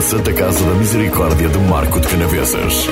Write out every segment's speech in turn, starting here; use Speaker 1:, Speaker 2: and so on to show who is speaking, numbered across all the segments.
Speaker 1: Santa Casa da Misericórdia de Marco de Canavesas.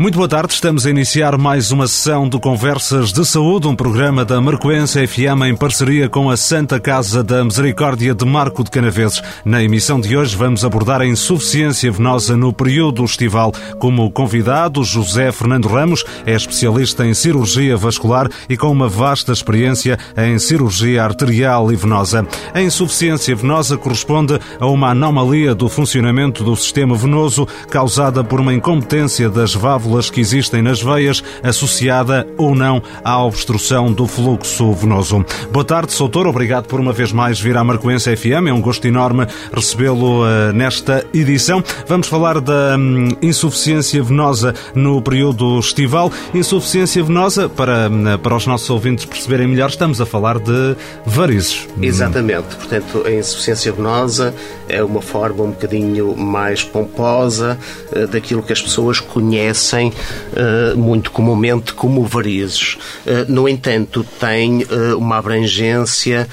Speaker 2: Muito boa tarde, estamos a iniciar mais uma sessão de Conversas de Saúde, um programa da Marcoense FM em parceria com a Santa Casa da Misericórdia de Marco de Canaveses. Na emissão de hoje vamos abordar a insuficiência venosa no período estival. Como convidado, José Fernando Ramos é especialista em cirurgia vascular e com uma vasta experiência em cirurgia arterial e venosa. A insuficiência venosa corresponde a uma anomalia do funcionamento do sistema venoso causada por uma incompetência das válvulas que existem nas veias, associada ou não à obstrução do fluxo venoso. Boa tarde, Soutor. Obrigado por uma vez mais vir à Marcoense FM. É um gosto enorme recebê-lo uh, nesta edição. Vamos falar da um, insuficiência venosa no período estival. Insuficiência venosa, para, hum, para os nossos ouvintes perceberem melhor, estamos a falar de varizes.
Speaker 3: Exatamente. Portanto, a insuficiência venosa é uma forma um bocadinho mais pomposa uh, daquilo que as pessoas conhecem conhecem uh, muito comumente como varizes. Uh, no entanto, tem uh, uma abrangência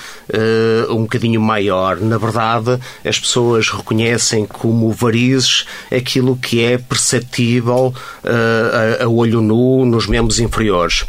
Speaker 3: um bocadinho maior. Na verdade, as pessoas reconhecem como varizes aquilo que é perceptível a olho nu nos membros inferiores.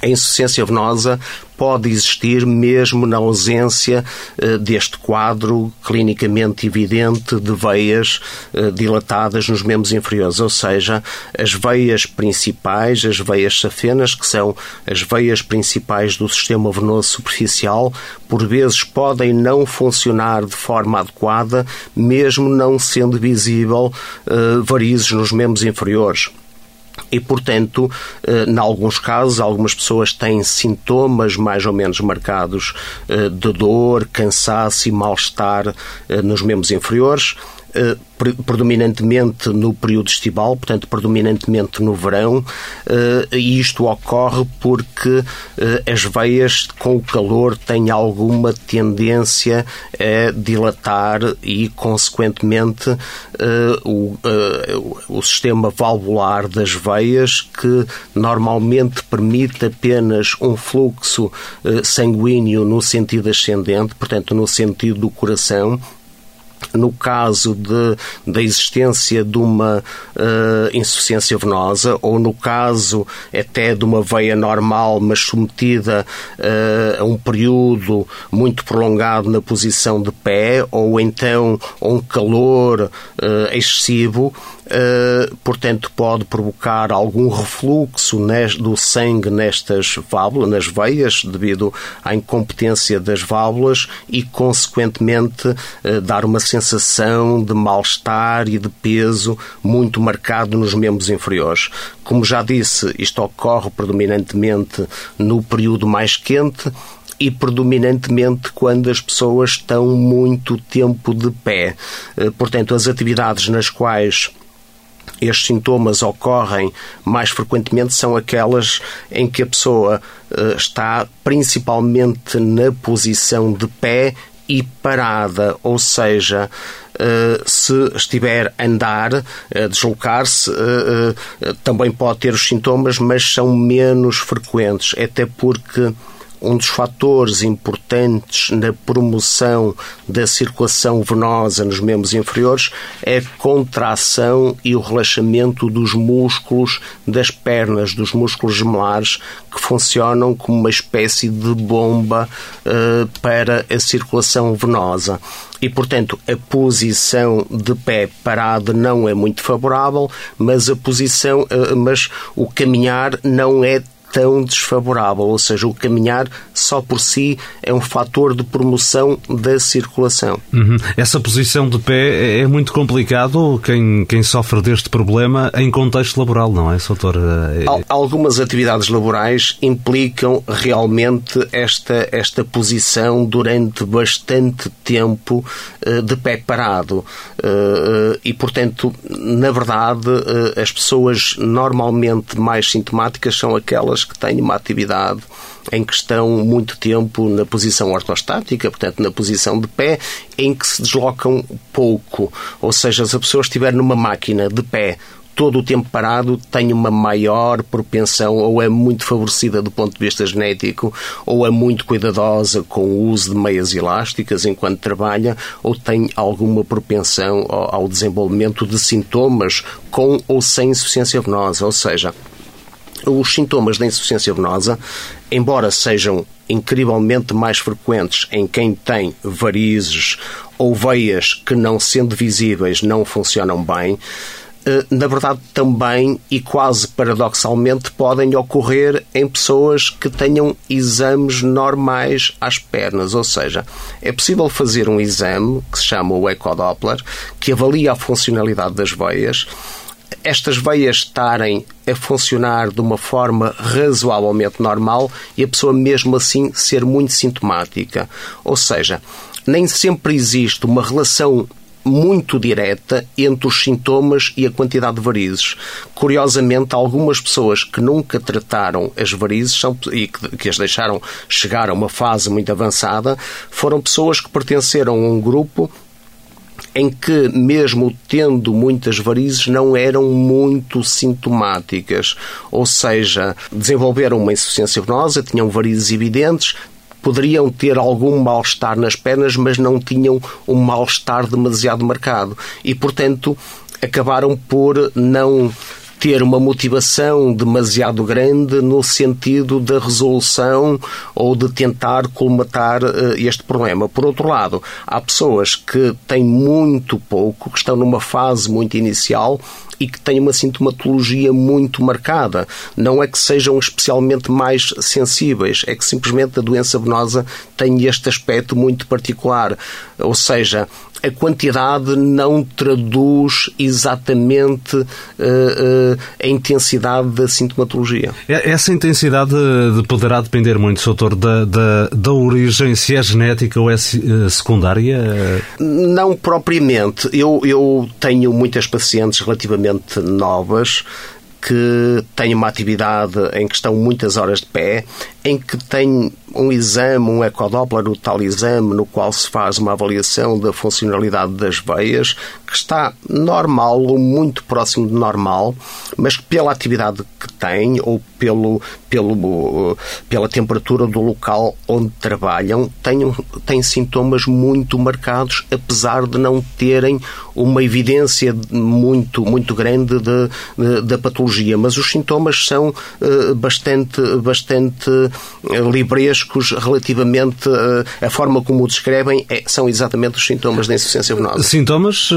Speaker 3: A insuficiência venosa pode existir mesmo na ausência uh, deste quadro clinicamente evidente de veias uh, dilatadas nos membros inferiores, ou seja, as veias principais, as veias safenas, que são as veias principais do sistema venoso superficial, por vezes podem não funcionar de forma adequada, mesmo não sendo visível uh, varizes nos membros inferiores e, portanto, eh, em alguns casos, algumas pessoas têm sintomas mais ou menos marcados eh, de dor, cansaço e mal-estar eh, nos membros inferiores predominantemente no período estival, portanto, predominantemente no verão, eh, e isto ocorre porque eh, as veias com o calor têm alguma tendência a dilatar e, consequentemente, o, o sistema valvular das veias, que normalmente permite apenas um fluxo sanguíneo no sentido ascendente, portanto, no sentido do coração, no caso de, da existência de uma uh, insuficiência venosa ou no caso até de uma veia normal, mas submetida uh, a um período muito prolongado na posição de pé ou então a um calor uh, excessivo, portanto, pode provocar algum refluxo do sangue nestas válvulas, nas veias, devido à incompetência das válvulas e, consequentemente, uh, dar uma sensação de mal-estar e de peso muito marcado nos membros inferiores. Como já disse, isto ocorre predominantemente no período mais quente, e predominantemente quando as pessoas estão muito tempo de pé. Eh, portanto, as atividades nas quais estes sintomas ocorrem mais frequentemente são aquelas em que a pessoa uh, está principalmente na posição de pé e parada, ou seja, Uh, se estiver a andar, a deslocar-se, uh, também pode ter os sintomas, mas são menos frequentes, até porque um dos fatores importantes na promoção da circulação venosa nos membros inferiores é a contração e o relaxamento dos músculos das pernas, dos músculos gemelares, que funcionam como uma espécie de bomba uh, para a circulação venosa. E, portanto, a posição de pé parado não é muito favorável, mas a posição, uh, mas o caminhar não é tão desfavorável, ou seja, o caminhar só por si é um fator de promoção da circulação.
Speaker 2: Uhum. Essa posição de pé é, é muito complicado quem, quem sofre deste problema em contexto laboral, não é, doutor? É...
Speaker 3: Algumas atividades laborais implicam realmente esta, esta posição durante bastante tempo eh, de pé parado eh, eh, e, portanto, na verdade, as pessoas normalmente mais sintomáticas são aquelas pessoas que têm uma atividade em que estão muito tempo na posição ortostática, portanto, na posição de pé, em que se deslocam pouco. Ou seja, se a pessoa estiver numa máquina de pé todo o tempo parado tem uma maior propensão ou é muito favorecida do ponto de vista genético ou é muito cuidadosa com o uso de meias elásticas enquanto trabalha ou tem alguma propensão ao desenvolvimento de sintomas com ou sem insuficiência venosa, ou seja, os sintomas da insuficiência venosa, embora sejam incrivelmente mais frequentes em quem tem varizes ou veias que, não sendo visíveis, não funcionam bem, eh, na verdade também e quase paradoxalmente podem ocorrer em pessoas que tenham exames normais às pernas, ou seja, é possível fazer um exame que se chama o ecodoppler, que avalia a funcionalidade das veias estas veias estarem a funcionar de uma forma razoavelmente normal e a pessoa mesmo assim ser muito sintomática. Ou seja, nem sempre existe uma relação muito direta entre os sintomas e a quantidade de varizes. Curiosamente, algumas pessoas que nunca trataram as varizes são, e que, que as deixaram chegar a uma fase muito avançada foram pessoas que pertenceram a um grupo em que, mesmo tendo muitas varizes, não eram muito sintomáticas. Ou seja, desenvolveram uma insuficiência venosa, tinham varizes evidentes, poderiam ter algum mal-estar nas pernas, mas não tinham um mal-estar demasiado marcado. E, portanto, acabaram por não ter uma motivação demasiado grande no sentido da resolução ou de tentar colmatar uh, este problema. Por outro lado, há pessoas que têm muito pouco, que estão numa fase muito inicial e que têm uma sintomatologia muito marcada. Não é que sejam especialmente mais sensíveis, é que simplesmente a doença venosa tem este aspecto muito particular. Ou seja, a quantidade não traduz exatamente uh, uh, a intensidade da sintomatologia.
Speaker 2: Essa intensidade poderá depender muito, doutor, da, da, da origem, se é genética ou é eh, secundária?
Speaker 3: Não propriamente. Eu, eu tenho muitas pacientes relativamente novas que têm uma atividade em que estão muitas horas de pé, em que têm um exame, um ecodoppler, o tal exame, no qual se faz uma avaliação da funcionalidade das veias, que está normal ou muito próximo de normal, mas que pela atividade que tem ou pelo, pelo, pela temperatura do local onde trabalham, têm, têm sintomas muito marcados, apesar de não terem uma evidência muito, muito grande da patologia. Mas os sintomas são uh, bastante, bastante uh, librescos relativamente uh, a forma como o descrevem, é, são exatamente os sintomas da insuficiência venosa.
Speaker 2: Sintomas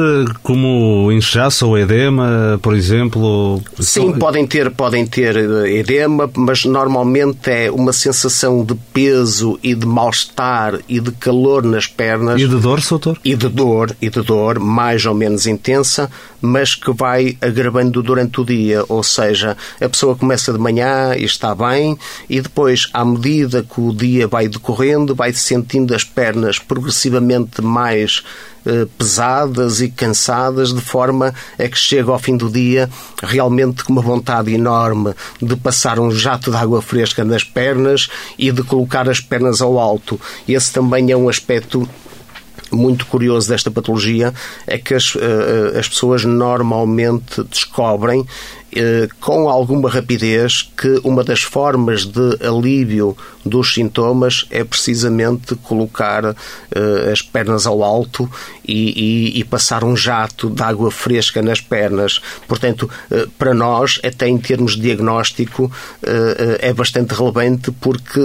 Speaker 2: como inchaço ou edema, por exemplo?
Speaker 3: Sim, podem ter, podem ter edema, mas normalmente é uma sensação de peso e de mal-estar e de calor nas pernas.
Speaker 2: E de dor, doutor?
Speaker 3: E de dor, e de dor, mais ou menos intensa, mas que vai agravando durante o dia. Ou seja, a pessoa começa de manhã e está bem, e depois, à medida que o dia vai decorrendo, vai sentindo as pernas progressivamente mais eh, pesadas e cansadas, de forma a que chega ao fim do dia realmente com uma vontade enorme de passar um jato de água fresca nas pernas e de colocar as pernas ao alto. Esse também é um aspecto muito curioso desta patologia é que as, eh, as pessoas normalmente descobrem eh, com alguma rapidez que uma das formas de alívio dos sintomas é precisamente colocar uh, as pernas ao alto e, e, e, passar um jato de água fresca nas pernas. Portanto, uh, para nós, até em termos de diagnóstico, é bastante relevante porque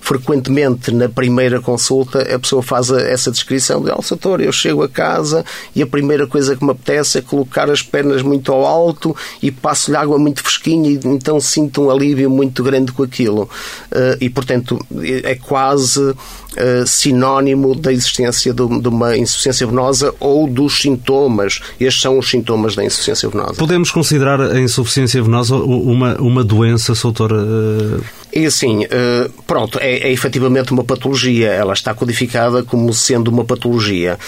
Speaker 3: frequentemente na primeira consulta a pessoa faz essa descrição de, doutor, eu chego a casa e a primeira coisa que me apetece é colocar as pernas muito ao alto e passo-lhe água muito fresquinha e então sinto um alívio muito grande com aquilo. e, portanto, é quase uh, sinónimo da existência de, de, uma insuficiência venosa ou dos sintomas. Estes são os sintomas da insuficiência venosa.
Speaker 2: Podemos considerar a insuficiência venosa uma, uma doença, doutor? Uh...
Speaker 3: E assim, uh, pronto, é, é efetivamente uma patologia. Ela está codificada como sendo uma patologia.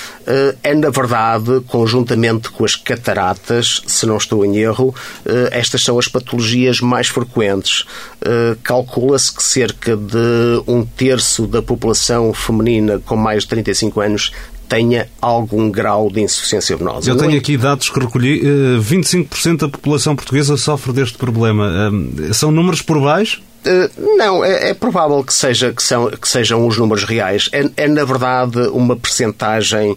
Speaker 3: É, na verdade, conjuntamente com as cataratas, se não estou em erro, estas são as patologias mais frequentes. Calcula-se que cerca de um terço da população feminina com mais de 35 anos tenha algum grau de insuficiência venosa.
Speaker 2: Eu tenho aqui dados que recolhi. 25% eh, da população portuguesa sofre deste problema. Eh, são números por baixo?
Speaker 3: Eh, não, é, é, provável que, seja, que, são, que sejam os números reais. É, é na verdade, uma percentagem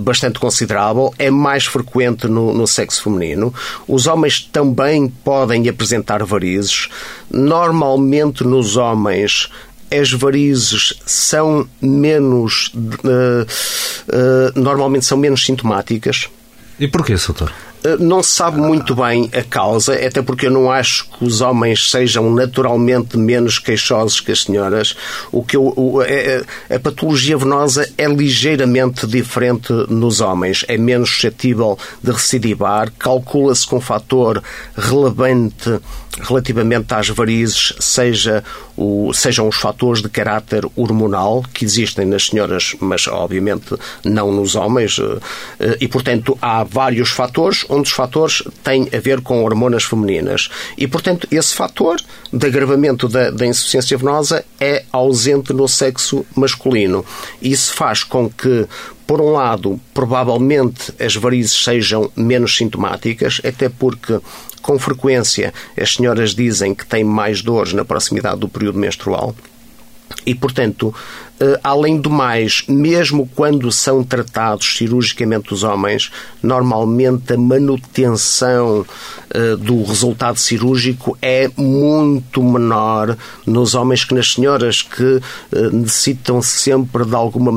Speaker 3: bastante considerável. É mais frequente no, no, sexo feminino. Os homens também podem apresentar varizes. Normalmente, nos homens, as varizes são menos. Uh, uh, normalmente são menos sintomáticas.
Speaker 2: E porquê, doutor?
Speaker 3: Eh, não se sabe muito bem a causa, até porque eu não acho que os homens sejam naturalmente menos queixosos que as senhoras. O que eu, o, a, é, é, a, patologia venosa é ligeiramente diferente nos homens, é menos suscetível de recidivar, calcula-se com um fator relevante relativamente às varizes, seja o, sejam os fatores de caráter hormonal que existem nas senhoras, mas obviamente não nos homens, eh, e portanto há vários fatores um dos fatores tem a ver com hormonas femininas. E, portanto, esse fator de agravamento da, da insuficiência venosa é ausente no sexo masculino. Isso faz com que, por um lado, provavelmente as varizes sejam menos sintomáticas, até porque com frequência as senhoras dizem que têm mais dores na proximidade do período menstrual. E, portanto, além do mais, mesmo quando são tratados cirurgicamente os homens, normalmente a manutenção eh, do resultado cirúrgico é muito menor nos homens que nas senhoras, que eh, necessitam sempre de alguma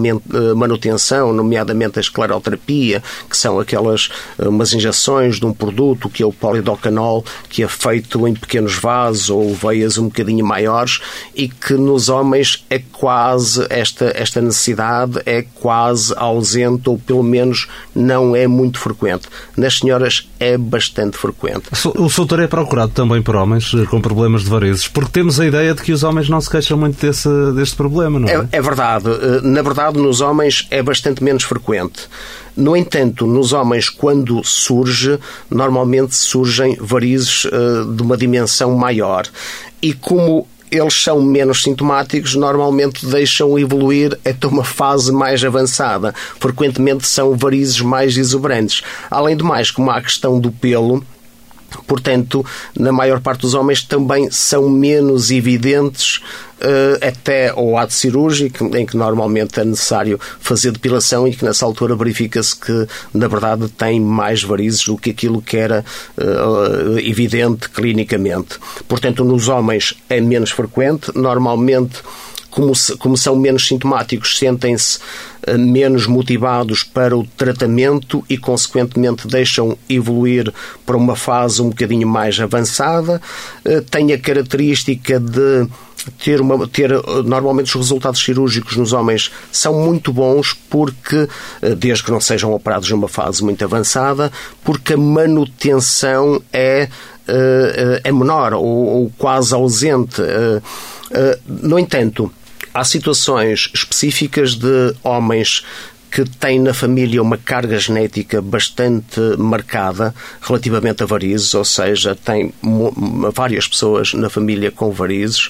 Speaker 3: manutenção, nomeadamente a escleroterapia, que são aquelas umas injeções de um produto que é o polidocanol, que é feito em pequenos vasos ou veias um bocadinho maiores e que nos homens é quase esta, esta necessidade é quase ausente ou pelo menos não é muito frequente. Nas senhoras é bastante frequente.
Speaker 2: O solteiro é procurado também por homens eh, com problemas de varizes, porque temos a ideia de que os homens não se queixam muito desse, deste problema, não é?
Speaker 3: é? É verdade. Eh, na verdade, nos homens é bastante menos frequente. No entanto, nos homens, quando surge, normalmente surgem varizes eh, de uma dimensão maior. E como eles são menos sintomáticos, normalmente deixam evoluir até uma fase mais avançada. Frequentemente são varizes mais exuberantes. Além do mais, como há a questão do pelo, Portanto, na maior parte dos homens também são menos evidentes até ao ato cirúrgico, em que normalmente é necessário fazer depilação e que nessa altura verifica-se que, na verdade, tem mais varizes do que aquilo que era uh, evidente clinicamente. Portanto, nos homens é menos frequente, normalmente como, como são menos sintomáticos, sentem-se eh, menos motivados para o tratamento e, consequentemente, deixam evoluir para uma fase um bocadinho mais avançada. Eh, tem a característica de ter, uma, ter eh, normalmente os resultados cirúrgicos nos homens são muito bons porque, desde que não sejam operados numa fase muito avançada, porque a manutenção é, é menor ou, ou quase ausente. No entanto, há situações específicas de homens que têm na família uma carga genética bastante marcada relativamente a varizes, ou seja, tem várias pessoas na família com varizes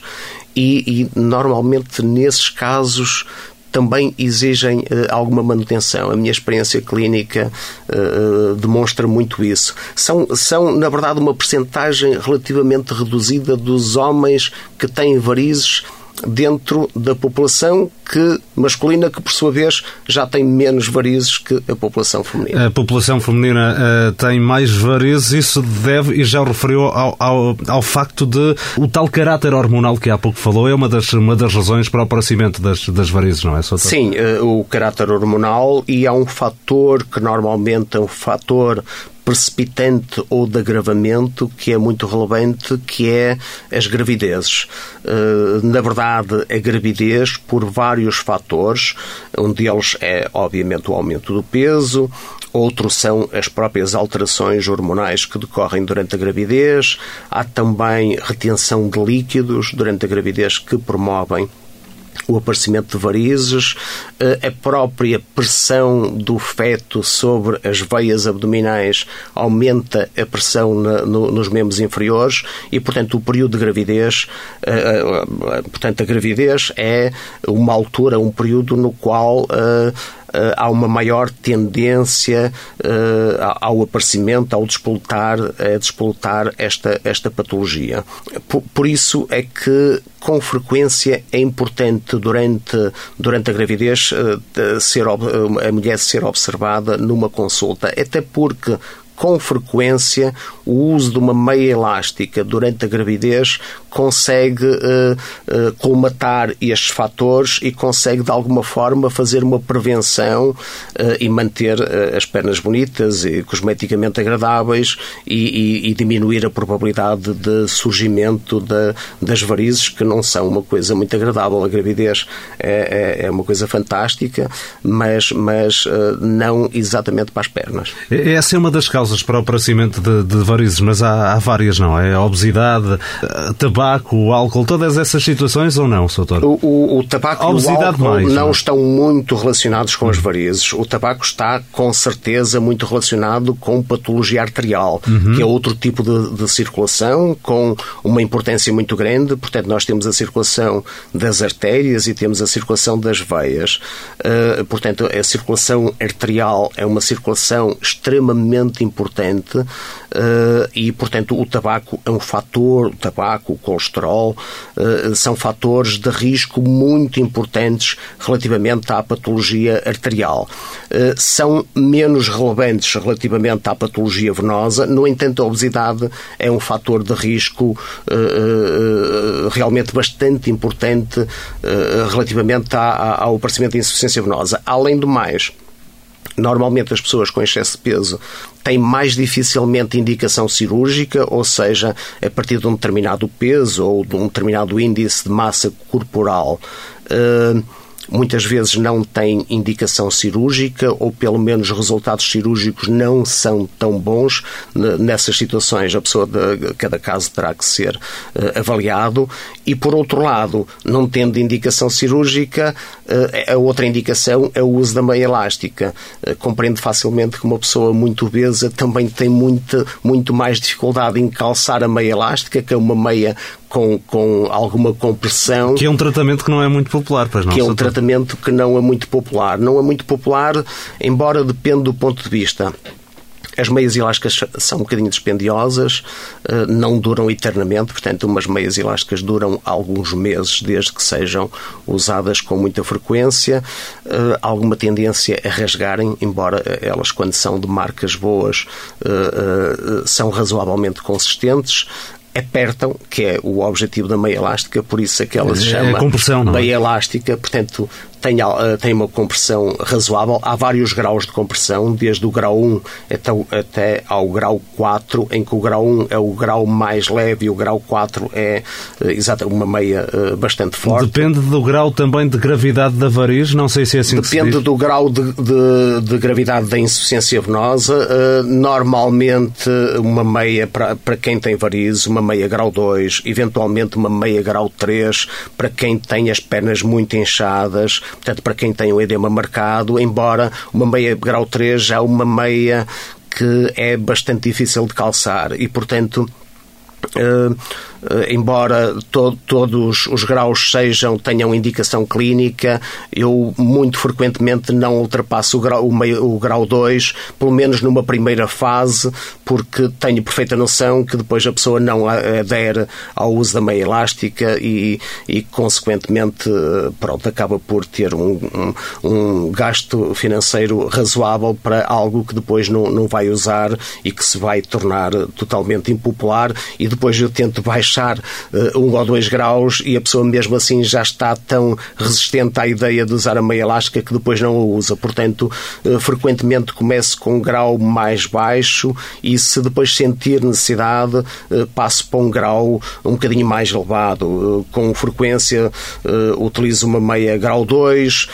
Speaker 3: e, e normalmente nesses casos também exigem uh, alguma manutenção. A minha experiência clínica uh, demonstra muito isso. São, são, na verdade, uma percentagem relativamente reduzida dos homens que têm varizes dentro da população que, masculina que, por sua vez, já tem menos varizes que a população feminina.
Speaker 2: A população feminina uh, tem mais varizes, isso deve, e já referiu ao, ao, ao, facto de o tal caráter hormonal que há pouco falou, é uma das, uma das razões para o aparecimento das, das varizes, não é? Só
Speaker 3: Sim, uh, o caráter hormonal e há um fator que normalmente é um fator precipitante ou de agravamento que é muito relevante, que é as gravidezes. Eh, na verdade, a gravidez, por vários fatores, um deles é, obviamente, o aumento do peso, outro são as próprias alterações hormonais que decorrem durante a gravidez, há também retenção de líquidos durante a gravidez que promovem o aparecimento de varizes, eh, a própria pressão do feto sobre as veias abdominais aumenta a pressão nos membros inferiores e, portanto, o período de gravidez, eh, eh, portanto, a gravidez é uma altura, um período no qual há uma maior tendência ao aparecimento, ao despoltar, a despoltar esta, esta patologia. Por, por isso é que com frequência é importante durante, durante a gravidez ser, a mulher ser observada numa consulta, até porque com frequência o uso de uma meia elástica durante a gravidez consegue uh, uh, colmatar estes fatores e consegue de alguma forma fazer uma prevenção uh, e manter as pernas bonitas e cosmeticamente agradáveis e, e, e diminuir a probabilidade de surgimento de, das varizes que não são uma coisa muito agradável. A gravidez é, é, é uma coisa fantástica, mas, mas não exatamente para as pernas.
Speaker 2: Essa é uma das causas para o aparecimento de, de varizes, mas há, há, várias, não é? A obesidade, tabaco, o álcool, todas essas situações ou não, Soutor?
Speaker 3: O, o, o tabaco e o álcool mais, não, não, estão muito relacionados com as varizes. O tabaco está, com certeza, muito relacionado com patologia arterial, uhum. que é outro tipo de, de circulação, com uma importância muito grande. Portanto, nós temos a circulação das artérias e temos a circulação das veias. Uh, portanto, a circulação arterial é uma circulação extremamente importante uh, e, portanto, o tabaco é um fator, o tabaco, o colesterol, uh, são fatores de risco muito importantes relativamente à patologia arterial. Uh, são menos relevantes relativamente à patologia venosa, no entanto, a obesidade é um fator de risco realmente bastante importante relativamente ao aparecimento de insuficiência venosa. Além do mais, Normalmente as pessoas com excesso de peso têm mais dificilmente indicação cirúrgica, ou seja, a partir de um determinado peso ou de um determinado índice de massa corporal. Uh, muitas vezes não tem indicação cirúrgica ou pelo menos resultados cirúrgicos não são tão bons. Nessas situações a pessoa de cada caso terá que ser uh, avaliado. E por outro lado não tendo indicação cirúrgica uh, a outra indicação é o uso da meia elástica. Uh, compreendo facilmente que uma pessoa muito obesa também tem muito, muito mais dificuldade em calçar a meia elástica que é uma meia com, com alguma compressão.
Speaker 2: Que é um tratamento que não é muito popular, pois não?
Speaker 3: Que é um tratamento que não é muito popular. Não é muito popular, embora dependa do ponto de vista. As meias elásticas são um bocadinho dispendiosas, eh, não duram eternamente, portanto, umas meias elásticas duram alguns meses desde que sejam usadas com muita frequência. Eh, alguma tendência a rasgarem, embora elas, quando são de marcas boas, eh, são razoavelmente consistentes apertam, que é o objetivo da meia elástica, por isso é que ela se é chama
Speaker 2: é?
Speaker 3: meia elástica, portanto tem, eh, tem uma compressão razoável. Há vários graus de compressão, desde o grau 1 até, até ao grau 4, em que o grau 1 é o grau mais leve e o grau 4 é eh, exato, uma meia eh, bastante forte.
Speaker 2: Depende do grau também de gravidade da variz, não sei se é assim
Speaker 3: Depende do grau de, de, de, gravidade da insuficiência venosa. Normalmente, uma meia para, para quem tem varizes, uma meia grau 2, eventualmente uma meia grau 3 para quem tem as pernas muito inchadas, portanto, para quem tem o edema marcado, embora uma meia grau 3 já é uma meia que é bastante difícil de calçar. E, portanto, eh, embora to todos os graus sejam, tenham indicação clínica, eu muito frequentemente não ultrapasso o grau, o, meio, o grau 2, pelo menos numa primeira fase, porque tenho perfeita noção que depois a pessoa não adere ao uso da meia elástica e, e consequentemente, pronto, acaba por ter um, um, um gasto financeiro razoável para algo que depois não, não vai usar e que se vai tornar totalmente impopular. E depois eu tento baixar baixar uh, um ou dois graus e a pessoa mesmo assim já está tão resistente à ideia de usar a meia elástica que depois não a usa. Portanto, uh, frequentemente começo com um grau mais baixo e se depois sentir necessidade, uh, passo para um grau um bocadinho mais elevado. Com frequência utilizo uma meia grau 2,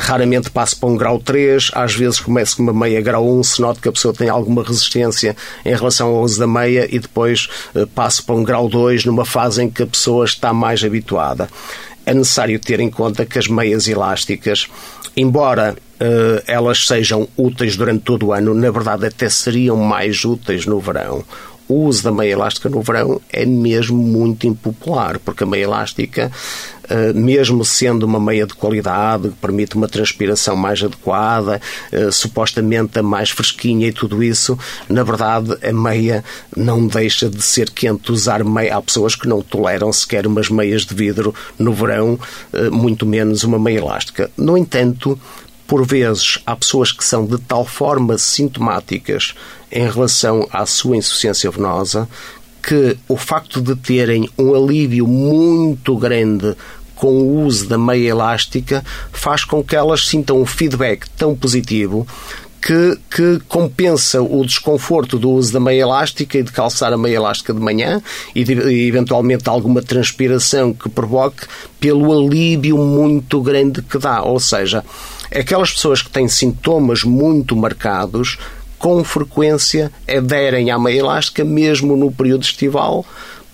Speaker 3: raramente passo para um grau 3, às vezes começo com uma meia grau 1, se noto que a pessoa tem alguma resistência em relação ao uso da meia e depois passo para um grau 2 2 numa fase em que a pessoa está mais habituada. É necessário ter em conta que as meias elásticas, embora uh, elas sejam úteis durante todo o ano, na verdade até seriam mais úteis no verão. O uso da meia elástica no verão é mesmo muito impopular, porque a meia elástica Uh, mesmo sendo uma meia de qualidade, que permite uma transpiração mais adequada, uh, supostamente a mais fresquinha e tudo isso, na verdade a meia não deixa de ser quente usar meia. Há pessoas que não toleram sequer umas meias de vidro no verão, uh, muito menos uma meia elástica. No entanto, por vezes, há pessoas que são de tal forma sintomáticas em relação à sua insuficiência venosa que o facto de terem um alívio muito grande com o uso da meia elástica faz com que elas sintam um feedback tão positivo que, que, compensa o desconforto do uso da meia elástica e de calçar a meia elástica de manhã e, de, e eventualmente alguma transpiração que provoque pelo alívio muito grande que dá. Ou seja, aquelas pessoas que têm sintomas muito marcados com frequência aderem à meia elástica mesmo no período estival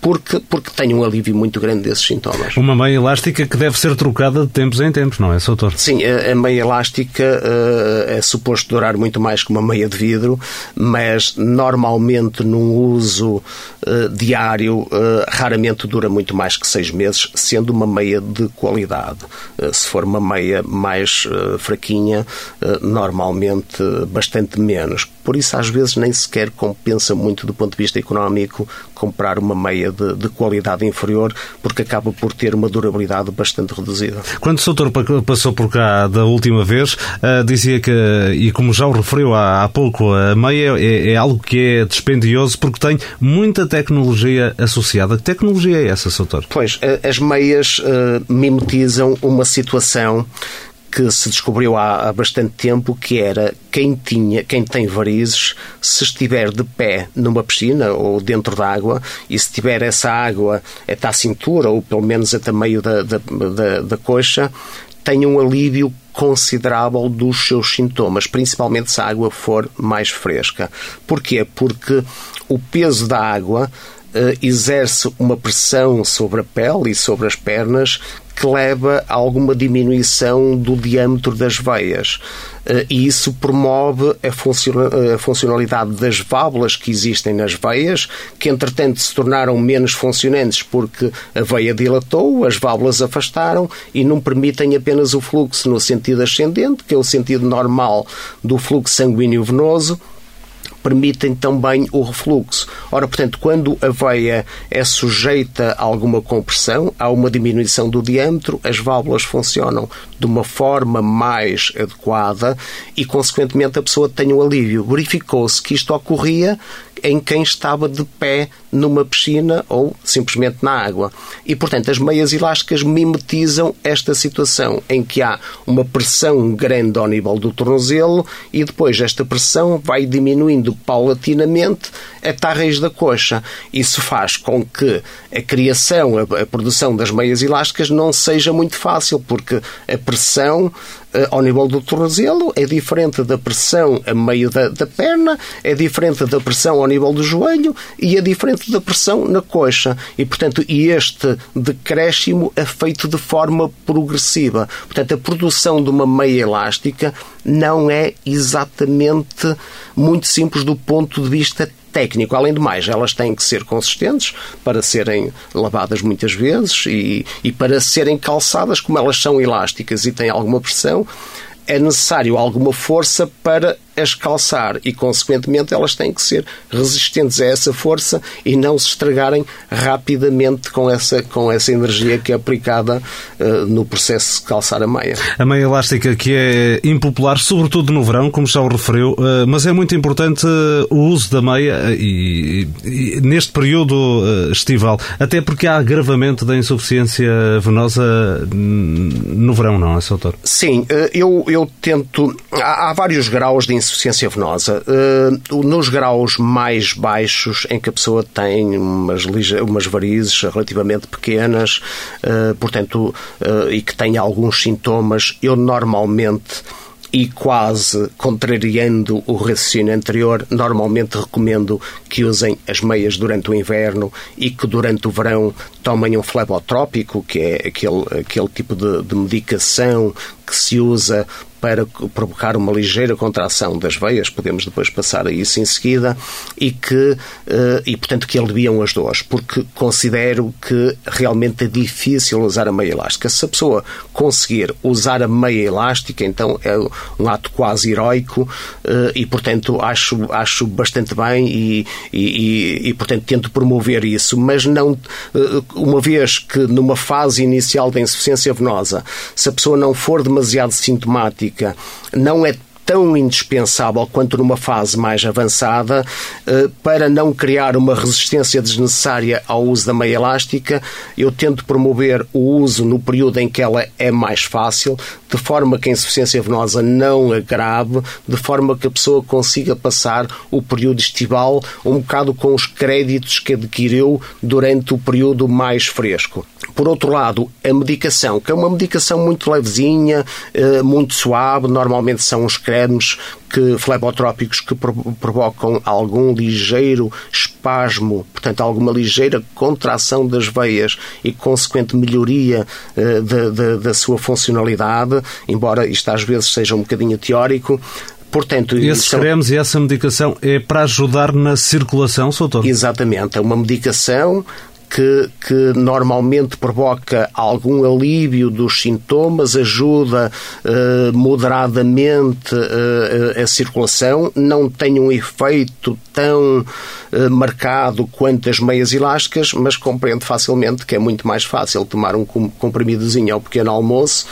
Speaker 3: porque, porque tem um alívio muito grande desses sintomas.
Speaker 2: Uma meia elástica que deve ser trocada de tempos em tempos, não é, Soutor?
Speaker 3: Sim, a, a meia elástica uh, é suposto durar muito mais que uma meia de vidro, mas normalmente num uso uh, diário uh, raramente dura muito mais que seis meses, sendo uma meia de qualidade. se for uma meia mais fraquinha, normalmente bastante menos. Por isso, às vezes, nem sequer compensa muito do ponto de vista económico comprar uma meia de, de, qualidade inferior, porque acaba por ter uma durabilidade bastante reduzida.
Speaker 2: Quando o Soutor passou por cá da última vez, uh, dizia que, e como já o referiu há, há pouco, a meia é, é, algo que é dispendioso porque tem muita tecnologia associada. Que tecnologia é essa, Soutor?
Speaker 3: Pois, as meias uh, mimetizam uma situação que se descobriu há, bastante tempo que era quem tinha, quem tem varizes, se estiver de pé numa piscina ou dentro da água e se tiver essa água até à cintura ou pelo menos até meio da, da, da, da coxa, tem um alívio considerável dos seus sintomas, principalmente se a água for mais fresca. Porquê? Porque o peso da água exerce uma pressão sobre a pele e sobre as pernas que leva a alguma diminuição do diâmetro das veias. Eh, e isso promove a funcionalidade das válvulas que existem nas veias, que entretanto se tornaram menos funcionantes porque a veia dilatou, as válvulas afastaram e não permitem apenas o fluxo no sentido ascendente, que é o sentido normal do fluxo sanguíneo venoso, permitem também o refluxo. Ora, portanto, quando a veia é sujeita a alguma compressão, há uma diminuição do diâmetro, as válvulas funcionam de uma forma mais adequada e, consequentemente, a pessoa tem um alívio. Verificou-se que isto ocorria em quem estava de pé numa piscina ou simplesmente na água. E, portanto, as meias elásticas mimetizam esta situação em que há uma pressão grande ao nível do tornozelo e depois esta pressão vai diminuindo paulatinamente até a raiz da coxa. Isso faz com que a criação, a, produção das meias elásticas não seja muito fácil, porque a pressão ao nível do tornozelo é diferente da pressão a meio da, da perna, é diferente da pressão ao nível do joelho e é diferente da pressão na coxa. E, portanto, este decréscimo é feito de forma progressiva. Portanto, a produção de uma meia elástica não é exatamente muito simples do ponto de vista técnico. Além de mais, elas têm que ser consistentes para serem lavadas muitas vezes e, e para serem calçadas, como elas são elásticas e têm alguma pressão, é necessário alguma força para as calçar e, consequentemente, elas têm que ser resistentes a essa força e não se estragarem rapidamente com essa, com essa energia que é aplicada uh, no processo de calçar a meia.
Speaker 2: A meia elástica que é impopular, sobretudo no verão, como já o referiu, uh, mas é muito importante uh, o uso da meia e, e, neste período estival, até porque há agravamento da insuficiência venosa no verão, não é, Sr.
Speaker 3: Sim, eu, eu tento. Há, há vários graus de insuficiência insuficiência venosa, uh, nos graus mais baixos, em que a pessoa tem umas, umas varizes relativamente pequenas, uh, portanto, uh, e que tem alguns sintomas, eu normalmente e quase contrariando o raciocínio anterior, normalmente recomendo que usem as meias durante o inverno e que durante o verão tomem um flebotrópico, que é aquele, aquele tipo de, de medicação que se usa para provocar uma ligeira contração das veias, podemos depois passar a isso em seguida, e que, e portanto, que aliviam as dores, porque considero que realmente é difícil usar a meia elástica. Se a pessoa conseguir usar a meia elástica, então é um ato quase heroico e, portanto, acho, acho bastante bem e, e, e, portanto, tento promover isso, mas não, uma vez que numa fase inicial da insuficiência venosa, se a pessoa não for demasiado sintomática, não é tão indispensável quanto numa fase mais avançada eh, para não criar uma resistência desnecessária ao uso da meia elástica. Eu tento promover o uso no período em que ela é mais fácil, de forma que a insuficiência venosa não agrave, de forma que a pessoa consiga passar o período estival um bocado com os créditos que adquiriu durante o período mais fresco. Por outro lado, a medicação, que é uma medicação muito levezinha, eh, muito suave, normalmente são os cremes que, flebotrópicos que provocam algum ligeiro espasmo, portanto, alguma ligeira contração das veias e consequente melhoria eh, da sua funcionalidade, embora isto às vezes seja um bocadinho teórico,
Speaker 2: Portanto, Esses são... cremes e essa medicação é para ajudar na circulação, doutor?
Speaker 3: Exatamente. É uma medicação que, que normalmente provoca algum alívio dos sintomas, ajuda eh, moderadamente eh, a circulação, não tem um efeito tão eh, marcado quanto as meias elásticas, mas compreendo facilmente que é muito mais fácil tomar um comprimidozinho ao pequeno almoço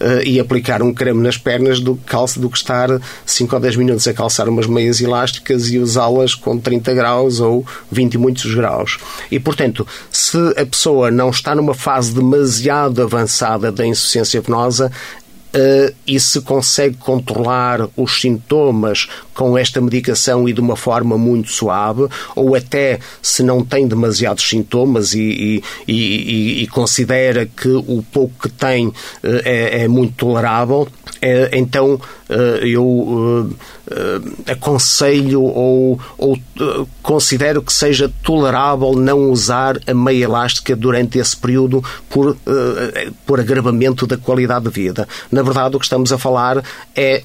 Speaker 3: uh, e aplicar um creme nas pernas do, calça, do que estar 5 ou 10 minutos a calçar umas meias elásticas e usá-las com 30 graus ou 20 e muitos graus. E, portanto, se a pessoa não está numa fase demasiado avançada da insuficiência venosa, Uh, e se consegue controlar os sintomas com esta medicação e de uma forma muito suave, ou até se não tem demasiados sintomas e, e, e, e considera que o pouco que tem uh, é, é, muito tolerável, é, então uh, aconselho ou, ou considero que seja tolerável não usar a meia elástica durante esse período por, por agravamento da qualidade de vida. Na verdade, o que estamos a falar é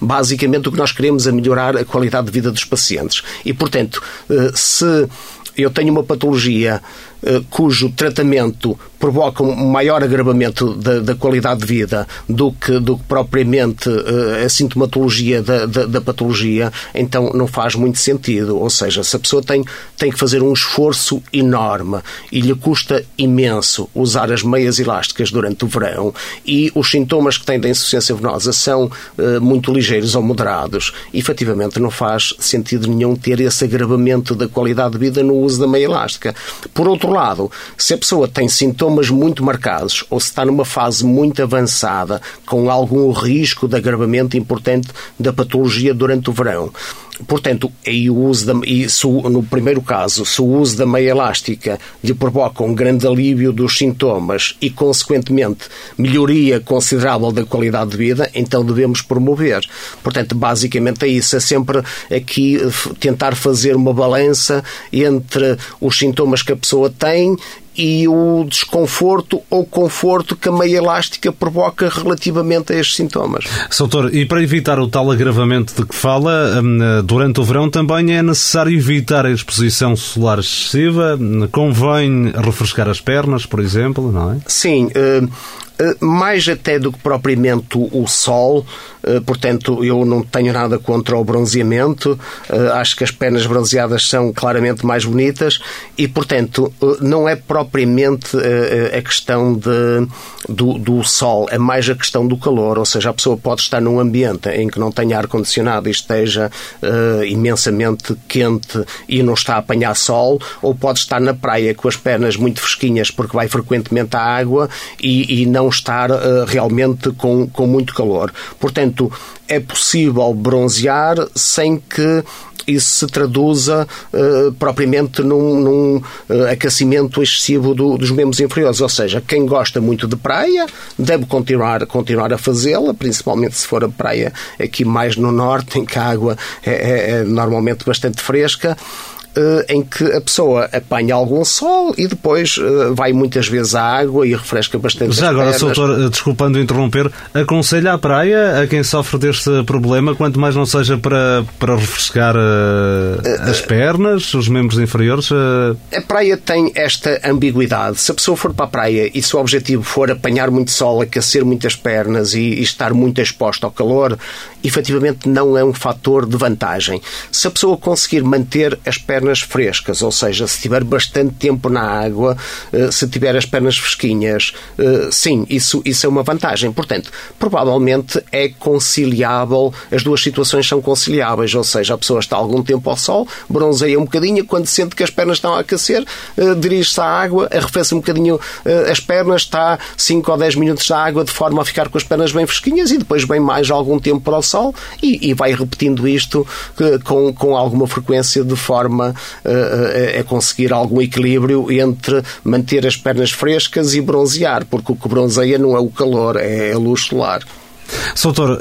Speaker 3: basicamente o que nós queremos é melhorar a qualidade de vida dos pacientes. E, portanto, se eu tenho uma patologia cujo tratamento provoca um maior agravamento da, da, qualidade de vida do que, do que propriamente uh, a sintomatologia da, da, da, patologia, então não faz muito sentido. Ou seja, se a pessoa tem, tem que fazer um esforço enorme e lhe custa imenso usar as meias elásticas durante o verão e os sintomas que tem da insuficiência venosa são uh, muito ligeiros ou moderados, efetivamente não faz sentido nenhum ter esse agravamento da qualidade de vida no uso da meia elástica. Por outro lado, se a pessoa tem sintomas muito marcados ou se está numa fase muito avançada, com algum risco de agravamento importante da patologia durante o verão, Portanto, aí o uso da, e se, no primeiro caso, se o uso da meia elástica lhe provoca um grande alívio dos sintomas e, consequentemente, melhoria considerável da qualidade de vida, então devemos promover. Portanto, basicamente é isso. É sempre aqui tentar fazer uma balança entre os sintomas que a pessoa tem e o desconforto ou conforto que a meia elástica provoca relativamente a estes sintomas.
Speaker 2: Soutor, e para evitar o tal agravamento de que fala, hum, durante o verão também é necessário evitar a exposição solar excessiva? Convém refrescar as pernas, por exemplo, não é?
Speaker 3: Sim. Uh eh, mais até do que propriamente o sol, eh, portanto, eu não tenho nada contra o bronzeamento, eh, acho que as pernas bronzeadas são claramente mais bonitas e, portanto, não é propriamente a questão de, do, do sol, é mais a questão do calor, ou seja, a pessoa pode estar num ambiente em que não tenha ar-condicionado e esteja imensamente quente e não está a apanhar sol, ou pode estar na praia com as pernas muito fresquinhas porque vai frequentemente à água e, e não estar uh, realmente com, com muito calor. Portanto, é possível bronzear sem que isso se traduza uh, propriamente num, num uh, aquecimento excessivo do, dos membros inferiores. Ou seja, quem gosta muito de praia deve continuar, continuar a fazê-la, principalmente se for a praia aqui mais no norte, em que a água é, é, é normalmente bastante fresca em que a pessoa apanha algum sol e depois vai muitas vezes à água e refresca bastante
Speaker 2: Já agora, doutor, desculpando interromper, aconselha a praia a quem sofre deste problema, quanto mais não seja para, para refrescar as pernas, os membros inferiores?
Speaker 3: A praia tem esta ambiguidade. Se a pessoa for para a praia e se o objetivo for apanhar muito sol, aquecer muitas pernas e, e estar muito exposta ao calor, efetivamente não é um fator de vantagem. Se a pessoa conseguir manter as pernas frescas, ou seja, se tiver bastante tempo na água, eh, se tiver as pernas fresquinhas, eh, sim, isso, isso é uma vantagem. Portanto, provavelmente é conciliável, as duas situações são conciliáveis, ou seja, a pessoa está algum tempo ao sol, bronzeia um bocadinho, quando sente que as pernas estão a aquecer, eh, dirige-se à água, arrefece um bocadinho as pernas, está 5 ou 10 minutos na água de forma a ficar com as pernas bem fresquinhas e depois vem mais algum tempo para o sol e, e vai repetindo isto com, com alguma frequência de forma uh, a conseguir algum equilíbrio entre manter as pernas frescas e bronzear, porque o que bronzeia não é o calor, é a luz solar.
Speaker 2: Soutor,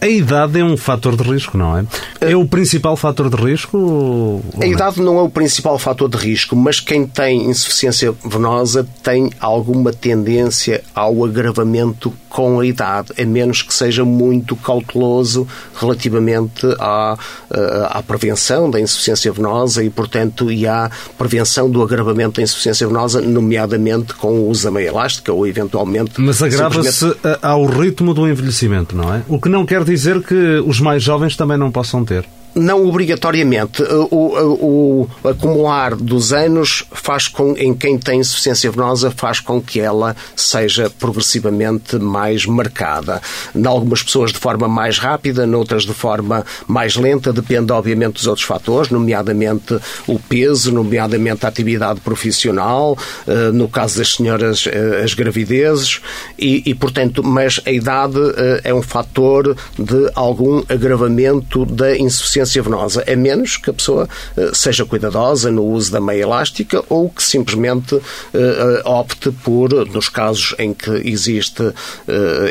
Speaker 2: a idade é um fator de risco, não é? É o principal fator de risco?
Speaker 3: A idade não é o principal fator de risco, mas quem tem insuficiência venosa tem alguma tendência ao agravamento com a idade, a menos que seja muito cauteloso relativamente à, eh, à prevenção da insuficiência venosa e, portanto, e à prevenção do agravamento da insuficiência venosa, nomeadamente com o uso da meia elástica ou, eventualmente...
Speaker 2: Mas agrava-se simplesmente... ao ritmo do envelhecimento, não é? O que não quer dizer que os mais jovens também não possam ter.
Speaker 3: Não obrigatoriamente. O, o, o, acumular dos anos faz com, em quem tem insuficiência venosa, faz com que ela seja progressivamente mais marcada. Em algumas pessoas de forma mais rápida, noutras de forma mais lenta, depende obviamente dos outros fatores, nomeadamente o peso, nomeadamente a atividade profissional, eh, no caso das senhoras, eh, as gravidezes, e, e portanto, mas a idade eh, é um fator de algum agravamento da insuficiência insuficiência venosa, a menos que a pessoa eh, seja cuidadosa no uso da meia elástica ou que simplesmente eh, eh, opte por, nos casos em que existe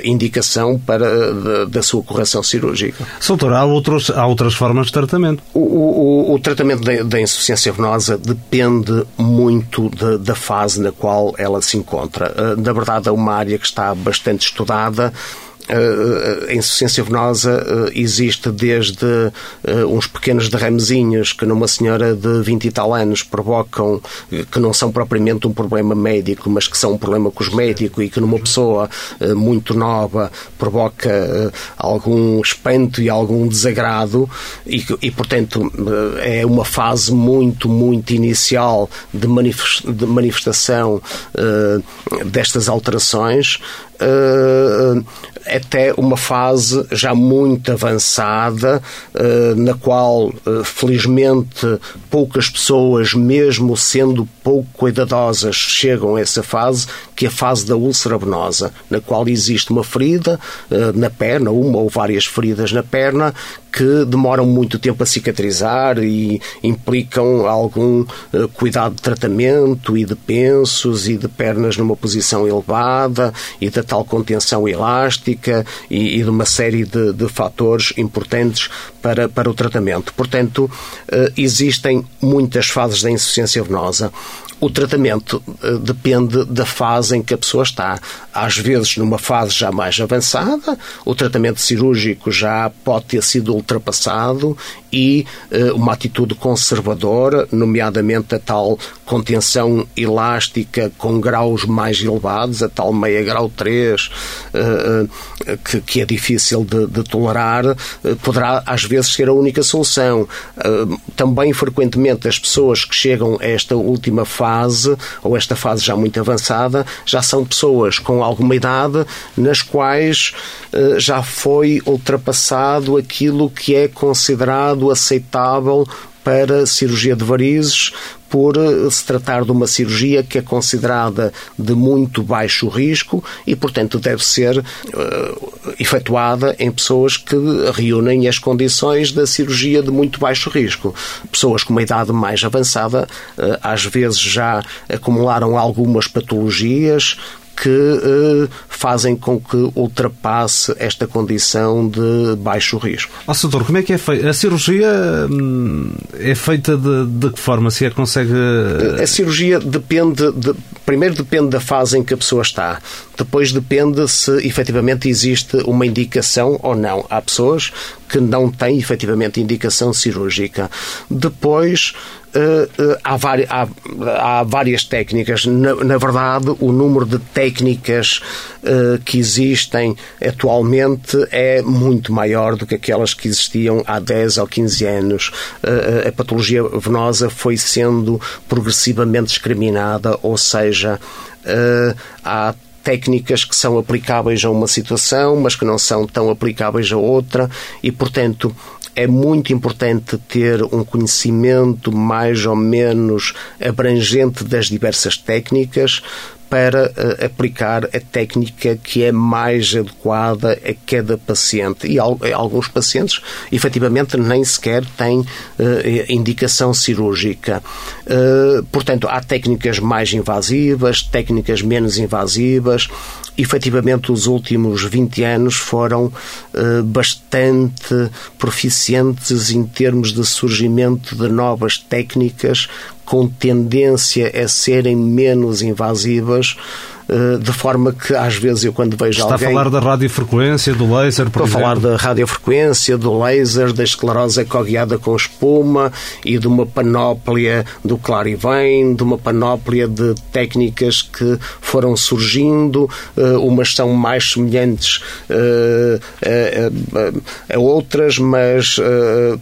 Speaker 3: indicação para da sua correção cirúrgica.
Speaker 2: Doutor, há, outros, há outras formas de tratamento?
Speaker 3: O, o, o tratamento da, da, insuficiência venosa depende muito de, da fase na qual ela se encontra. Na verdade, é uma área que está bastante estudada a insuficiência venosa eh, existe desde eh, uns pequenos derramezinhos que numa senhora de 20 e tal anos provocam, que não são propriamente um problema médico, mas que são um problema cosmético e que numa pessoa eh, muito nova provoca algum espanto e algum desagrado e, e portanto, é uma fase muito, muito inicial de manifestação destas alterações até uma fase já muito avançada, uh, na qual, felizmente, poucas pessoas, mesmo sendo pouco cuidadosas, chegam a essa fase, que é a fase da úlcera venosa, na qual existe uma ferida na perna, uma ou várias feridas na perna, que demoram muito tempo a cicatrizar e implicam algum cuidado de tratamento e de pensos e de pernas numa posição elevada e de tal contenção elástica e, e de uma série de, de, fatores importantes para, para o tratamento. Portanto, eh, existem muitas fases da insuficiência venosa. O tratamento uh, depende da fase em que a pessoa está. Às vezes, numa fase já mais avançada, o tratamento cirúrgico já pode ter sido ultrapassado e uh, uma atitude conservadora, nomeadamente a tal contenção elástica com graus mais elevados, a tal meia grau 3, uh, uh, que, que, é difícil de, de tolerar, poderá às vezes ser a única solução. também, frequentemente, as pessoas que chegam a esta última fase ou esta fase já muito avançada, já são pessoas com alguma idade nas quais eh, já foi ultrapassado aquilo que é considerado aceitável para cirurgia de varizes, por eh, se tratar de uma cirurgia que é considerada de muito baixo risco e, portanto, deve ser uh, efetuada em pessoas que reúnem as condições da cirurgia de muito baixo risco. Pessoas com uma idade mais avançada, uh, às vezes já acumularam algumas patologias que fazem com que ultrapasse esta condição de baixo risco.
Speaker 2: Ó, doutor, como é que é feita? A cirurgia hum, é feita de, de que forma? Se é consegue.
Speaker 3: A cirurgia depende, de, primeiro depende da fase em que a pessoa está, depois depende se efetivamente existe uma indicação ou não. Há pessoas que não têm efetivamente indicação cirúrgica. Depois Uh, uh, há, há, há, várias técnicas. Na, na, verdade, o número de técnicas uh, que existem atualmente é muito maior do que aquelas que existiam há 10 ou 15 anos. a patologia venosa foi sendo progressivamente discriminada, ou seja, há técnicas que são aplicáveis a uma situação, mas que não são tão aplicáveis a outra, e, portanto, é muito importante ter um conhecimento mais ou menos abrangente das diversas técnicas para uh, aplicar a técnica que é mais adequada a cada paciente. E al alguns pacientes, efetivamente, nem sequer têm uh, indicação cirúrgica. Portanto, há técnicas mais invasivas, técnicas menos invasivas, efetivamente os últimos 20 anos foram eh, bastante proficientes em termos de surgimento de novas técnicas com tendência a serem menos invasivas de forma que às vezes eu quando vejo
Speaker 2: Está
Speaker 3: alguém...
Speaker 2: Está a falar da radiofrequência, do laser, por
Speaker 3: Estou
Speaker 2: exemplo?
Speaker 3: a falar da radiofrequência, do laser, da esclerose ecoguiada com espuma e de uma panóplia do clarivém, de uma panóplia de técnicas que foram surgindo, eh, umas são mais semelhantes eh, a, outras, mas,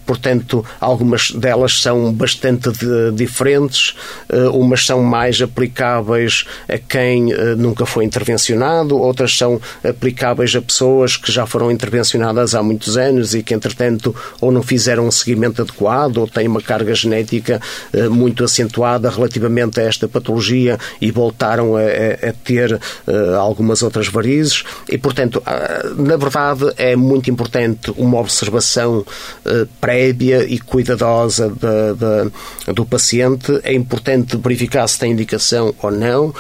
Speaker 3: portanto, algumas delas são bastante diferentes, umas são mais aplicáveis a quem nunca foi intervencionado, outras são aplicáveis a pessoas que já foram intervencionadas há muitos anos e que, entretanto, ou não fizeram um seguimento adequado ou têm uma carga genética eh, muito acentuada relativamente a esta patologia e voltaram a, a ter uh, algumas outras varizes. E, portanto, uh, na verdade, é muito importante uma observação uh, prévia e cuidadosa de, de, do paciente. É importante verificar se tem indicação ou não.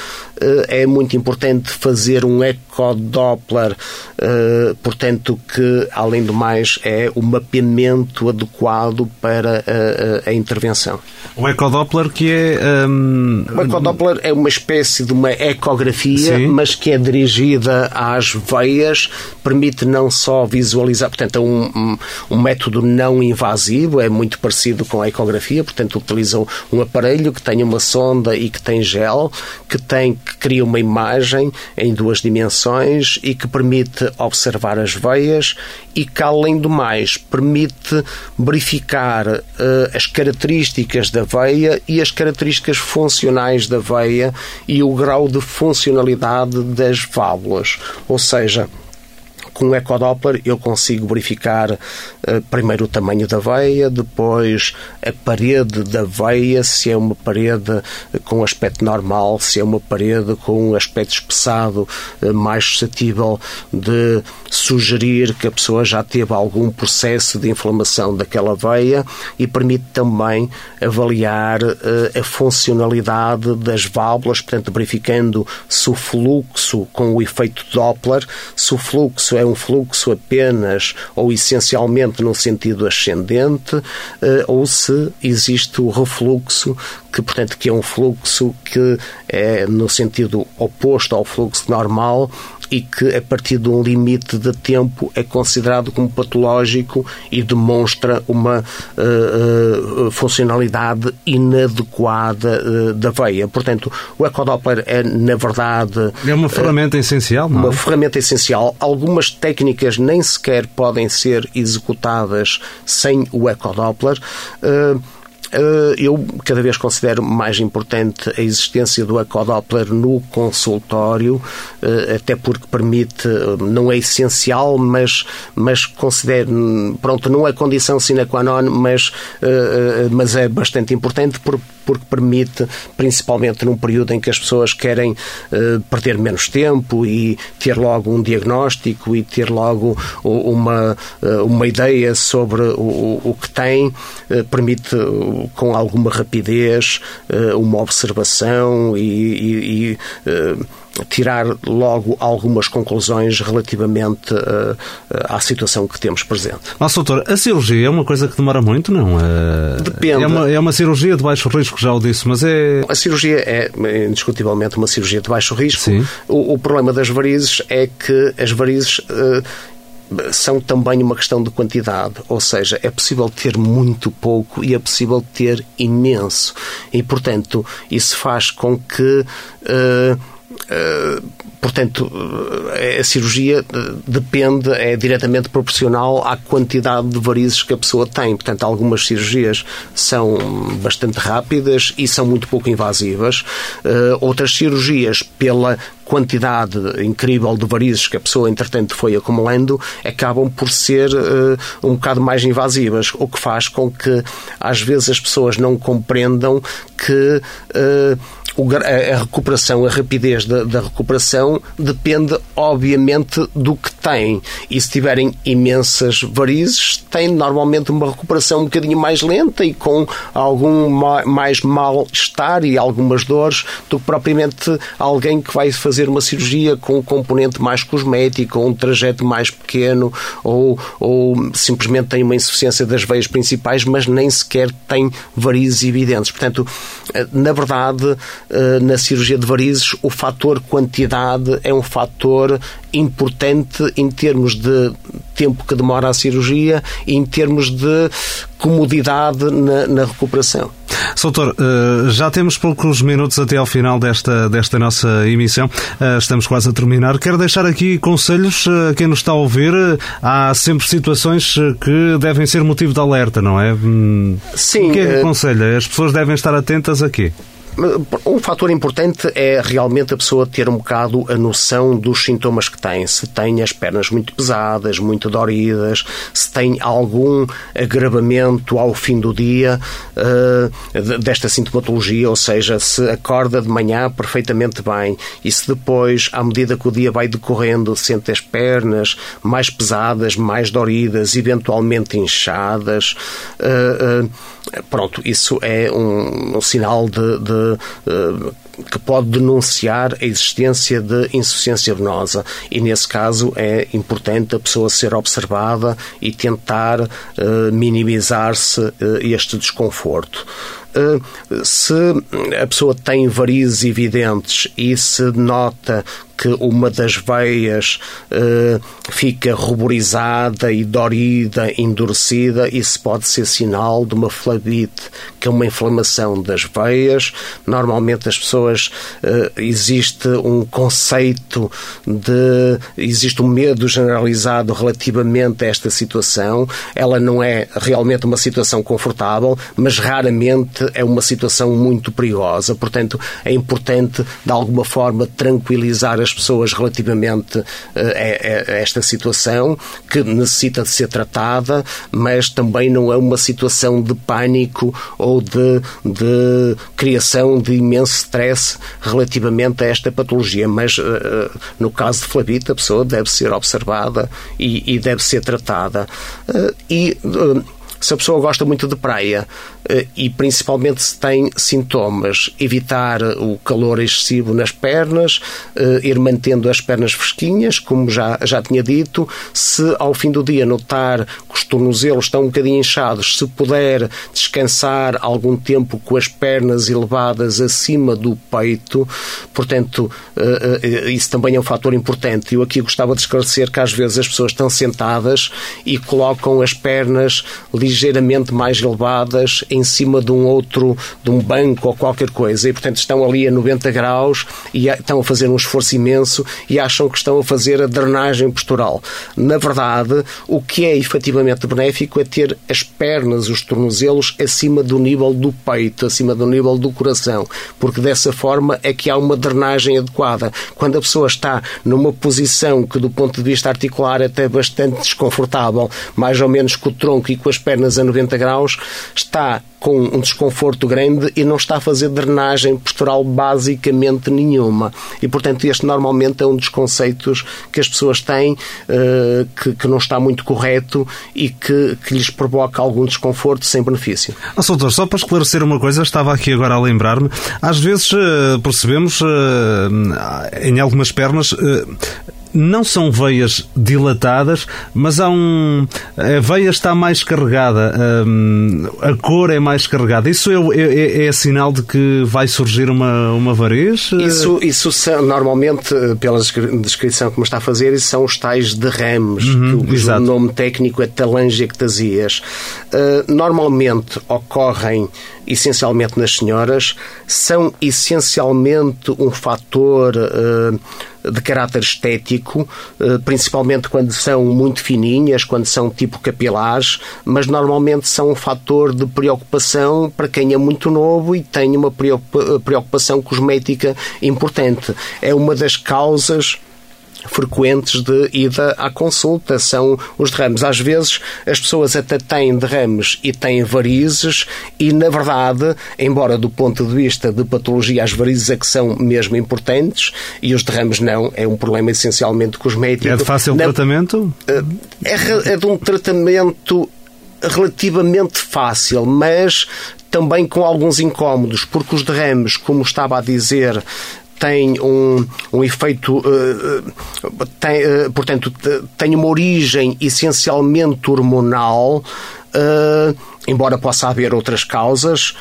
Speaker 3: é muito muito importante fazer um ecodoppler, uh, portanto, que, além do mais, é o mapeamento adequado para a, a, a intervenção.
Speaker 2: O ecodoppler que é... Um...
Speaker 3: O ecodoppler é uma espécie de uma ecografia, Sim. mas que é dirigida às veias, permite não só visualizar, portanto, é um, um, um método não invasivo, é muito parecido com a ecografia, portanto, utilizam um aparelho que tem uma sonda e que tem gel, que tem, que cria uma imagem imagem em duas dimensões e que permite observar as veias e que, além do mais, permite verificar uh, as características da veia e as características funcionais da veia e o grau de funcionalidade das válvulas. Ou seja, com o ecodoppler eu consigo verificar uh, primeiro o tamanho da veia, depois a parede da veia, se é uma parede com aspecto normal, se é uma parede com um aspecto espessado, uh, mais suscetível de sugerir que a pessoa já teve algum processo de inflamação daquela veia e permite também avaliar uh, a funcionalidade das válvulas, portanto, verificando se o fluxo com o efeito Doppler, se o fluxo é um fluxo apenas ou essencialmente no sentido ascendente, eh, ou se existe o refluxo, que portanto que é um fluxo que é no sentido oposto ao fluxo normal e que a partir de um limite de tempo é considerado como patológico e demonstra uma uh, uh, funcionalidade inadequada uh, da veia. Portanto, o ecodoppler é, na verdade...
Speaker 2: É uma ferramenta essencial, não
Speaker 3: é? Uma ferramenta essencial. Algumas técnicas nem sequer podem ser executadas sem o ecodoppler. Uh, eu cada vez considero mais importante a existência do ecodoppler no consultório, eh, até porque permite, eh, não é essencial, mas, mas considero, pronto, não é condição sine qua non, mas, mas é bastante importante porque porque permite, principalmente num período em que as pessoas querem uh, perder menos tempo e ter logo um diagnóstico e ter logo uma, uh, uma ideia sobre o, o que tem, uh, permite com alguma rapidez uma observação e, e, e tirar logo algumas conclusões relativamente uh, à situação que temos presente.
Speaker 2: Nossa, doutor, a cirurgia é uma coisa que demora muito, não?
Speaker 3: Depende.
Speaker 2: É uma, é uma cirurgia de baixo risco, já o disse, mas é.
Speaker 3: A cirurgia é indiscutivelmente uma cirurgia de baixo risco. O, o, problema das varizes é que as varizes. Uh, são também uma questão de quantidade, ou seja, é possível ter muito pouco e é possível ter imenso. E, portanto, isso faz com que. Uh, uh, portanto, a cirurgia depende, é diretamente proporcional à quantidade de varizes que a pessoa tem. Portanto, algumas cirurgias são bastante rápidas e são muito pouco invasivas. outras cirurgias, pela quantidade incrível de varizes que a pessoa, entretanto, foi acumulando, acabam por ser um bocado mais invasivas, o que faz com que, às vezes, as pessoas não compreendam que. Uh, a recuperação, a rapidez da, da, recuperação depende, obviamente, do que tem. E se tiverem imensas varizes, tem normalmente uma recuperação um bocadinho mais lenta e com algum mais mal-estar e algumas dores do que propriamente alguém que vai fazer uma cirurgia com um componente mais cosmético, ou um trajeto mais pequeno, ou, ou simplesmente tem uma insuficiência das veias principais, mas nem sequer tem varizes evidentes. Portanto, eh, na verdade, na cirurgia de varizes, o fator quantidade é um fator importante em termos de tempo que demora a cirurgia e em termos de comodidade na, na recuperação.
Speaker 2: Soutor, eh, já temos poucos minutos até ao final desta, desta nossa emissão. Eh, estamos quase a terminar. Quero deixar aqui conselhos a quem nos está a ouvir. Há sempre situações que devem ser motivo de alerta, não é? Hum,
Speaker 3: Sim.
Speaker 2: O que é que aconselha? As pessoas devem estar atentas aqui.
Speaker 3: Um fator importante é realmente a pessoa ter um bocado a noção dos sintomas que tem. Se tem as pernas muito pesadas, muito doridas, se tem algum agravamento ao fim do dia uh, desta sintomatologia, ou seja, se acorda de manhã perfeitamente bem e se depois, à medida que o dia vai decorrendo, sente as pernas mais pesadas, mais doridas, eventualmente inchadas. Uh, uh, Pronto, isso é um, um sinal de, de que pode denunciar a existência de insuficiência venosa e nesse caso é importante a pessoa ser observada e tentar uh, minimizar-se uh, este desconforto. se a pessoa tem varizes evidentes e se nota que uma das veias uh, fica ruborizada e dorida, endurecida, isso pode ser sinal de uma flavite, que é uma inflamação das veias. Normalmente as pessoas uh, existe um conceito de existe um medo generalizado relativamente a esta situação. Ela não é realmente uma situação confortável, mas raramente é uma situação muito perigosa. Portanto, é importante de alguma forma tranquilizar as pessoas relativamente eh, a, esta situação, que necessita de ser tratada, mas também não é uma situação de pânico ou de, de criação de imenso stress relativamente a esta patologia. Mas eh, no caso de flavite, a pessoa deve ser observada e, e deve ser tratada. Eh, e se a pessoa gosta muito de praia eh, e principalmente se tem sintomas, evitar o calor excessivo nas pernas, eh, ir mantendo as pernas fresquinhas, como já, já tinha dito. Se ao fim do dia notar que os tornozelos estão um bocadinho inchados, se puder descansar algum tempo com as pernas elevadas acima do peito, portanto, eh, isso também é um fator importante. Eu aqui gostava de esclarecer que às vezes as pessoas estão sentadas e colocam as pernas ligeiramente mais elevadas em cima de um outro, de um banco ou qualquer coisa, e portanto estão ali a 90 graus e estão a fazer um esforço imenso e acham que estão a fazer a drenagem postural. Na verdade, o que é efetivamente benéfico é ter as pernas, os tornozelos, acima do nível do peito, acima do nível do coração, porque dessa forma é que há uma drenagem adequada. Quando a pessoa está numa posição que, do ponto de vista articular, é até bastante desconfortável, mais ou menos com o tronco e com as pernas a 90 graus, está com um desconforto grande e não está a fazer drenagem postural basicamente nenhuma. E, portanto, este normalmente é um dos conceitos que as pessoas têm uh, que, que, não está muito correto e que, que lhes provoca algum desconforto sem benefício.
Speaker 2: Ah, doutor, só para esclarecer uma coisa, estava aqui agora a lembrar-me, às vezes uh, percebemos uh, em algumas pernas não são veias dilatadas, mas há um. A veia está mais carregada, hum, a cor é mais carregada. Isso é, é, é sinal de que vai surgir uma, uma variz?
Speaker 3: Isso, isso são, normalmente, pela descrição que me está a fazer, isso são os tais derrames, uhum, que o, nome técnico é talangiectasias. Uh, normalmente ocorrem essencialmente nas senhoras, são essencialmente um fator. Uh, de caráter estético, eh, principalmente quando são muito fininhas, quando são tipo capilares, mas normalmente são um fator de preocupação para quem é muito novo e tem uma preocupação cosmética importante. É uma das causas frequentes de ida à consulta são os derrames. Às vezes as pessoas até têm derrames e têm varizes e, na verdade, embora do ponto de vista de patologia as varizes é que são mesmo importantes e os derrames não, é um problema essencialmente cosmético.
Speaker 2: É de fácil não, tratamento?
Speaker 3: Eh, é, é de um tratamento relativamente fácil, mas também com alguns incómodos, porque os derrames, como estava a dizer, tem um, um efeito, uh, tem, uh, portanto, tem uma origem essencialmente hormonal, uh, embora possa haver outras causas,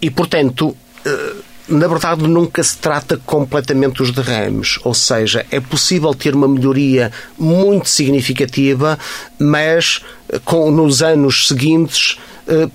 Speaker 3: e, portanto, na verdade, nunca se trata completamente dos derrames, ou seja, é possível ter uma melhoria muito significativa, mas com, nos anos seguintes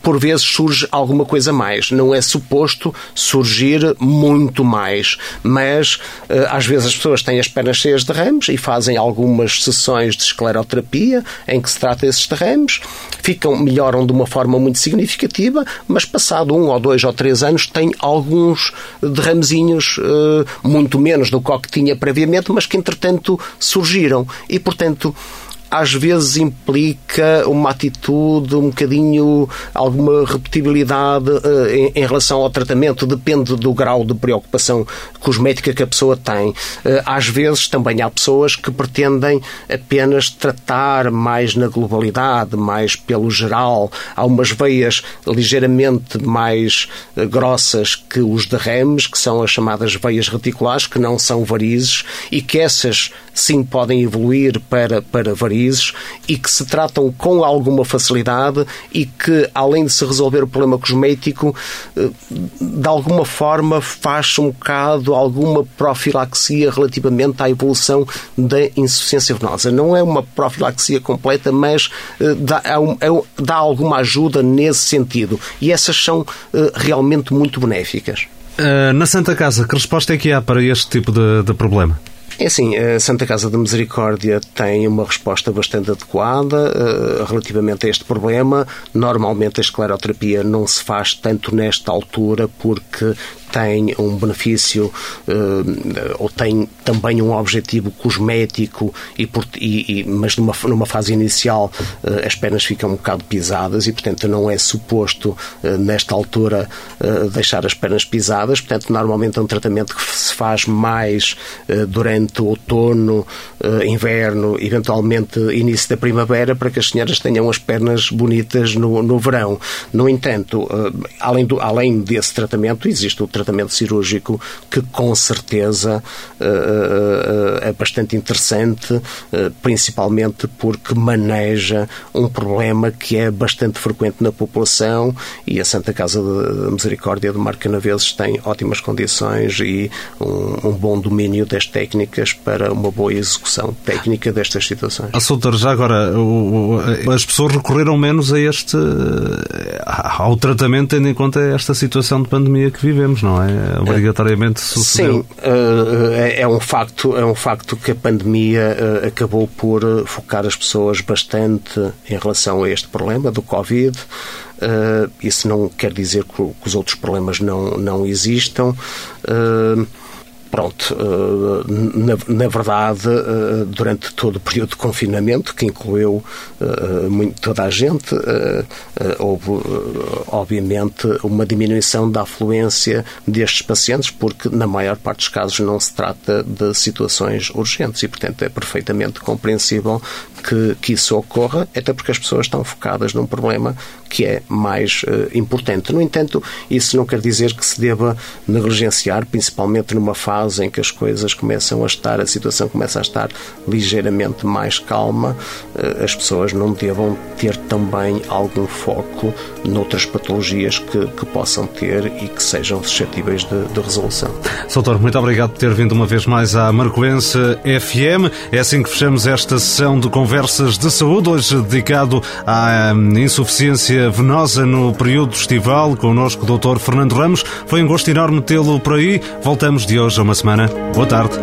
Speaker 3: por vezes surge alguma coisa mais. Não é suposto surgir muito mais, mas eh, às vezes as pessoas têm as pernas cheias de ramos e fazem algumas sessões de escleroterapia em que se trata esses derrames, ficam, melhoram de uma forma muito significativa, mas passado um ou dois ou três anos têm alguns derramezinhos, eh, muito menos do que tinha previamente, mas que entretanto surgiram. E, portanto, às vezes implica uma atitude um bocadinho, alguma repetibilidade uh, em, em, relação ao tratamento, depende do grau de preocupação cosmética que a pessoa tem. Uh, às vezes também há pessoas que pretendem apenas tratar mais na globalidade, mais pelo geral. Há umas veias ligeiramente mais uh, grossas que os derrames, que são as chamadas veias reticulares, que não são varizes e que essas sim podem evoluir para, para varizes e que se tratam com alguma facilidade e que, além de se resolver o problema cosmético, eh, de alguma forma faz um bocado alguma profilaxia relativamente à evolução da insuficiência venosa. Não é uma profilaxia completa, mas eh, dá, é é dá alguma ajuda nesse sentido. E essas são eh, realmente muito benéficas.
Speaker 2: Na Santa Casa, que resposta é que há para este tipo de, de problema?
Speaker 3: É assim, a Santa Casa da Misericórdia tem uma resposta bastante adequada uh, relativamente a este problema. Normalmente a escleroterapia não se faz tanto nesta altura porque tem um benefício uh, ou tem também um objetivo cosmético, e, e, e mas numa, numa fase inicial uh, as pernas ficam um bocado pisadas e, portanto, não é suposto nesta altura deixar as pernas pisadas. Portanto, normalmente é um tratamento que se faz mais durante o outono, inverno, eventualmente início da primavera, para que as senhoras tenham as pernas bonitas no, no verão. No entanto, além, do, além desse tratamento, existe o tratamento cirúrgico que com certeza eh, eh, é bastante interessante, eh, principalmente porque maneja um problema que é bastante frequente na população e a Santa Casa da Misericórdia de Marcanaveses tem ótimas condições e um, um, bom domínio das técnicas para uma boa execução técnica destas situações.
Speaker 2: A Soutor, já agora, as pessoas recorreram menos a este ao tratamento tendo em conta esta situação de pandemia que vivemos, não é? Obrigatoriamente
Speaker 3: sucedeu. Sim, eh, é, é um facto, é um facto que a pandemia eh, acabou por eh, focar as pessoas bastante em relação a este problema do Covid. Isso não quer dizer que os outros problemas não, não existam pronto, na, na, verdade, durante todo o período de confinamento, que incluiu muito, toda a gente, houve, obviamente, uma diminuição da afluência destes pacientes, porque na maior parte dos casos não se trata de situações urgentes e, portanto, é perfeitamente compreensível que, que isso ocorra, até porque as pessoas estão focadas num problema que é mais uh, importante. No entanto, isso não quer dizer que se deva negligenciar, principalmente numa fase em que as coisas começam a estar, a situação começa a estar ligeiramente mais calma, uh, as pessoas não devam ter também algum foco noutras patologias que, que possam ter e que sejam suscetíveis de, de resolução.
Speaker 2: Soutor, muito obrigado por ter vindo uma vez mais à Marcoense FM. É assim que fechamos esta sessão de conversas de saúde, hoje dedicado à hum, venosa no período estival. Connosco o Dr. Fernando Ramos. Foi um gosto enorme tê-lo por aí. Voltamos de hoje a uma semana. Boa tarde.